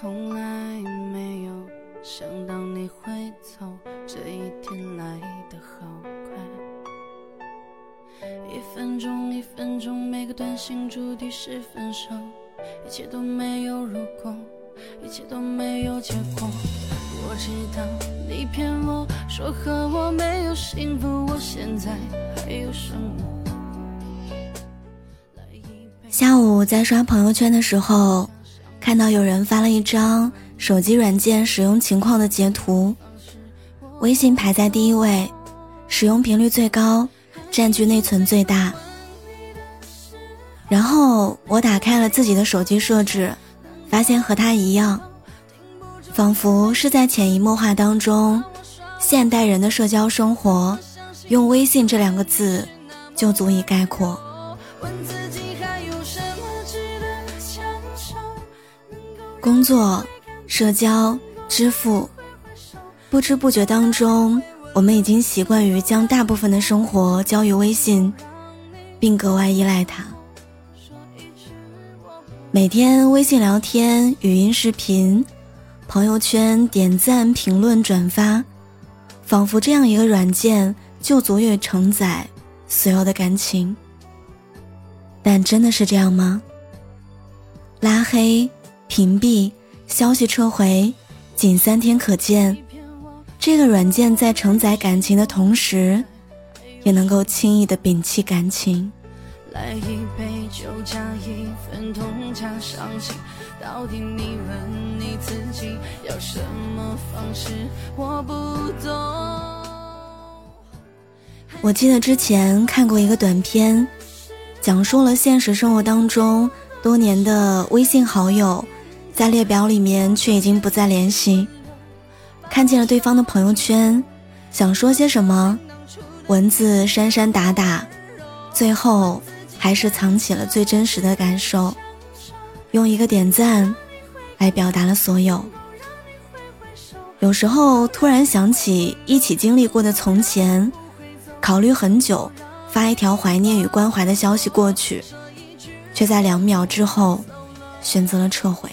从来没有想到你会走，这一天来得好快。一分钟一分钟，每个短信注定是分手，一切都没有如果，一切都没有结果。我知道你骗我说和我没有幸福，我现在还有什么？下午在刷朋友圈的时候，看到有人发了一张手机软件使用情况的截图，微信排在第一位，使用频率最高，占据内存最大。然后我打开了自己的手机设置，发现和他一样，仿佛是在潜移默化当中，现代人的社交生活，用微信这两个字就足以概括。工作、社交、支付，不知不觉当中，我们已经习惯于将大部分的生活交于微信，并格外依赖它。每天微信聊天、语音视频、朋友圈点赞、评论、转发，仿佛这样一个软件就足以承载所有的感情。但真的是这样吗？拉黑。屏蔽消息撤回，仅三天可见。这个软件在承载感情的同时，也能够轻易的摒弃感情。来一杯酒，加一份痛，加伤心。到底你问你自己要什么方式？我不懂。我记得之前看过一个短片，讲述了现实生活当中多年的微信好友。在列表里面，却已经不再联系。看见了对方的朋友圈，想说些什么，文字删删打打，最后还是藏起了最真实的感受，用一个点赞来表达了所有。有时候突然想起一起经历过的从前，考虑很久，发一条怀念与关怀的消息过去，却在两秒之后选择了撤回。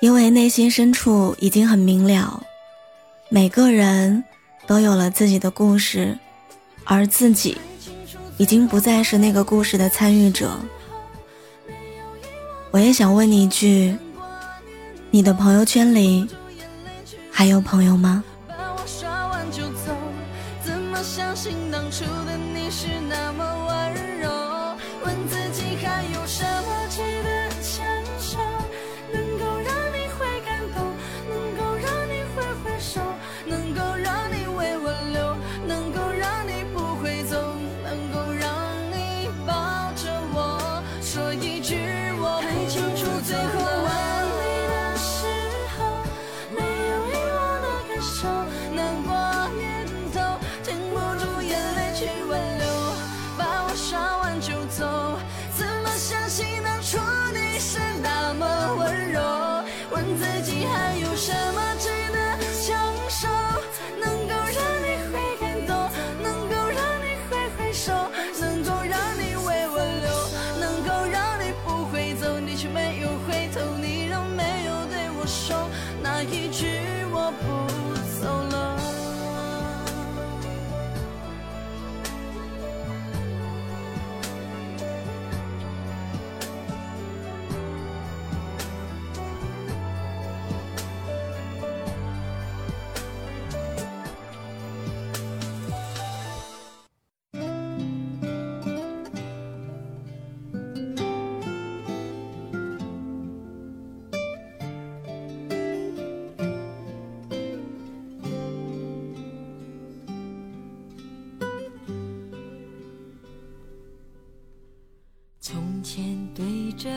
因为内心深处已经很明了，每个人都有了自己的故事，而自己已经不再是那个故事的参与者。我也想问你一句：你的朋友圈里还有朋友吗？相信当初的你是那么温柔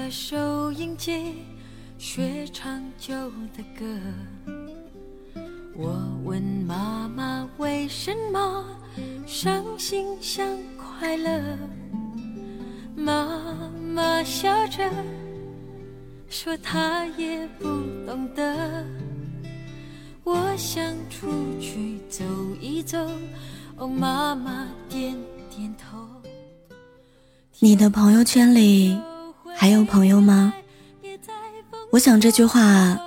收音机学唱旧的歌，我问妈妈为什么伤心像快乐，妈妈笑着说她也不懂得。我想出去走一走，哦，妈妈点点头。你的朋友圈里还有朋友吗？我想这句话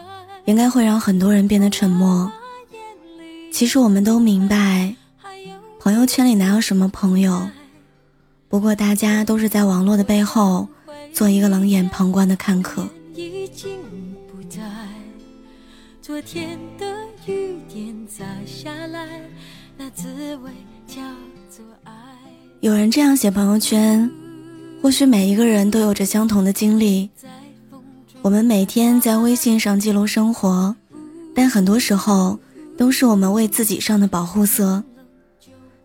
应该会让很多人变得沉默。其实我们都明白，朋友圈里哪有什么朋友，不过大家都是在网络的背后做一个冷眼旁观的看客。昨天的雨点洒下来，那滋味叫做爱。有人这样写朋友圈，或许每一个人都有着相同的经历。我们每天在微信上记录生活，但很多时候都是我们为自己上的保护色。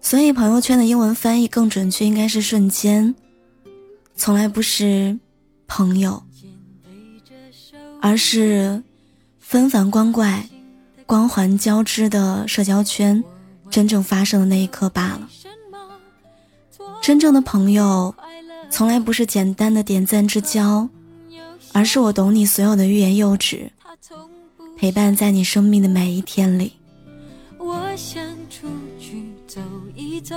所以朋友圈的英文翻译更准确，应该是瞬间，从来不是朋友，而是。纷繁光怪、光环交织的社交圈，真正发生的那一刻罢了。真正的朋友，从来不是简单的点赞之交，而是我懂你所有的欲言又止，陪伴在你生命的每一天里。我想出去走一走，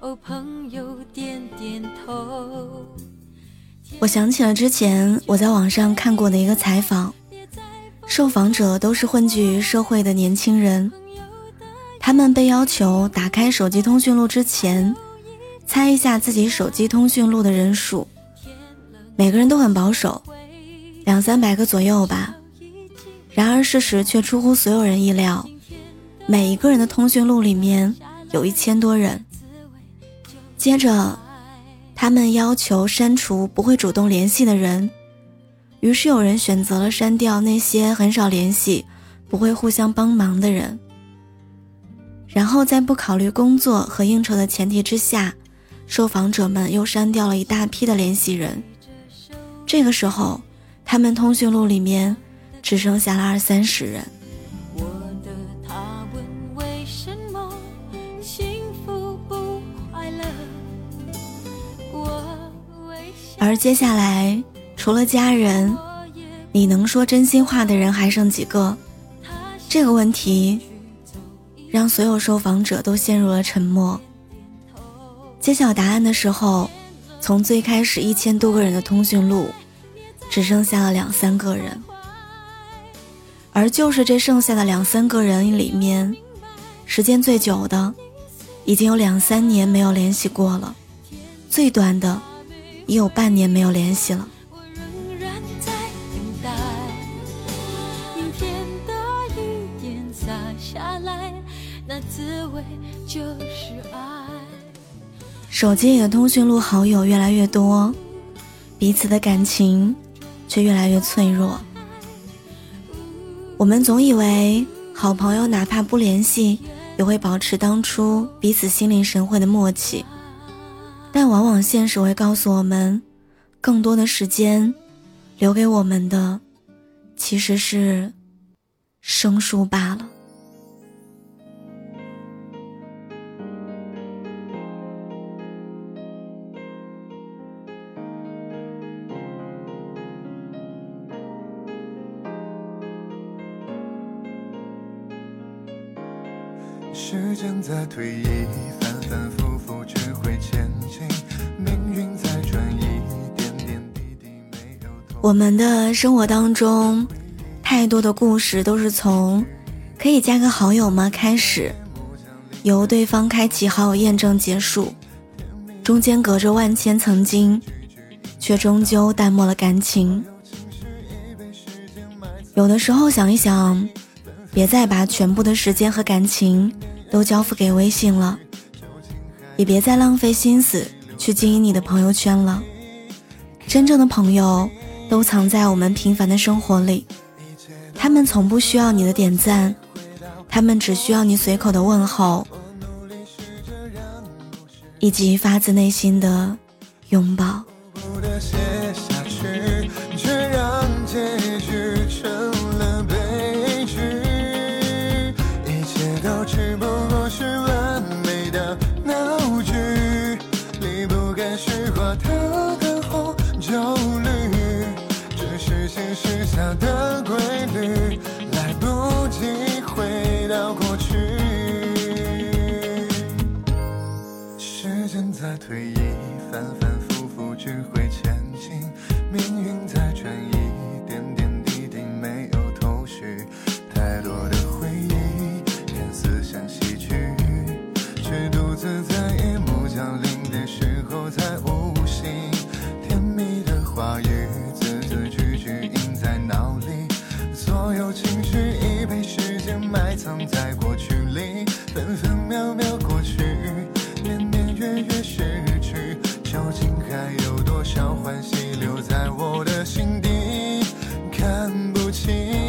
哦，朋友点点头。我想起了之前我在网上看过的一个采访。受访者都是混迹于社会的年轻人，他们被要求打开手机通讯录之前，猜一下自己手机通讯录的人数。每个人都很保守，两三百个左右吧。然而事实却出乎所有人意料，每一个人的通讯录里面有一千多人。接着，他们要求删除不会主动联系的人。于是有人选择了删掉那些很少联系、不会互相帮忙的人，然后在不考虑工作和应酬的前提之下，受访者们又删掉了一大批的联系人。这个时候，他们通讯录里面只剩下了二三十人。而接下来。除了家人，你能说真心话的人还剩几个？这个问题让所有受访者都陷入了沉默。揭晓答案的时候，从最开始一千多个人的通讯录，只剩下了两三个人。而就是这剩下的两三个人里面，时间最久的，已经有两三年没有联系过了；最短的，也有半年没有联系了。那滋味就是爱手机里的通讯录好友越来越多，彼此的感情却越来越脆弱。我们总以为好朋友哪怕不联系，也会保持当初彼此心领神会的默契，但往往现实会告诉我们，更多的时间留给我们的其实是生疏罢了。时间在推移，反反复复只会前进，命运在转移，点点滴滴没有我们的生活当中，太多的故事都是从“可以加个好友吗”开始，由对方开启好友验证结束，中间隔着万千曾经，却终究淡漠了感情。有的时候想一想。别再把全部的时间和感情都交付给微信了，也别再浪费心思去经营你的朋友圈了。真正的朋友都藏在我们平凡的生活里，他们从不需要你的点赞，他们只需要你随口的问候，以及发自内心的拥抱。退一，反反复复，只会前进，命运在转移。不清。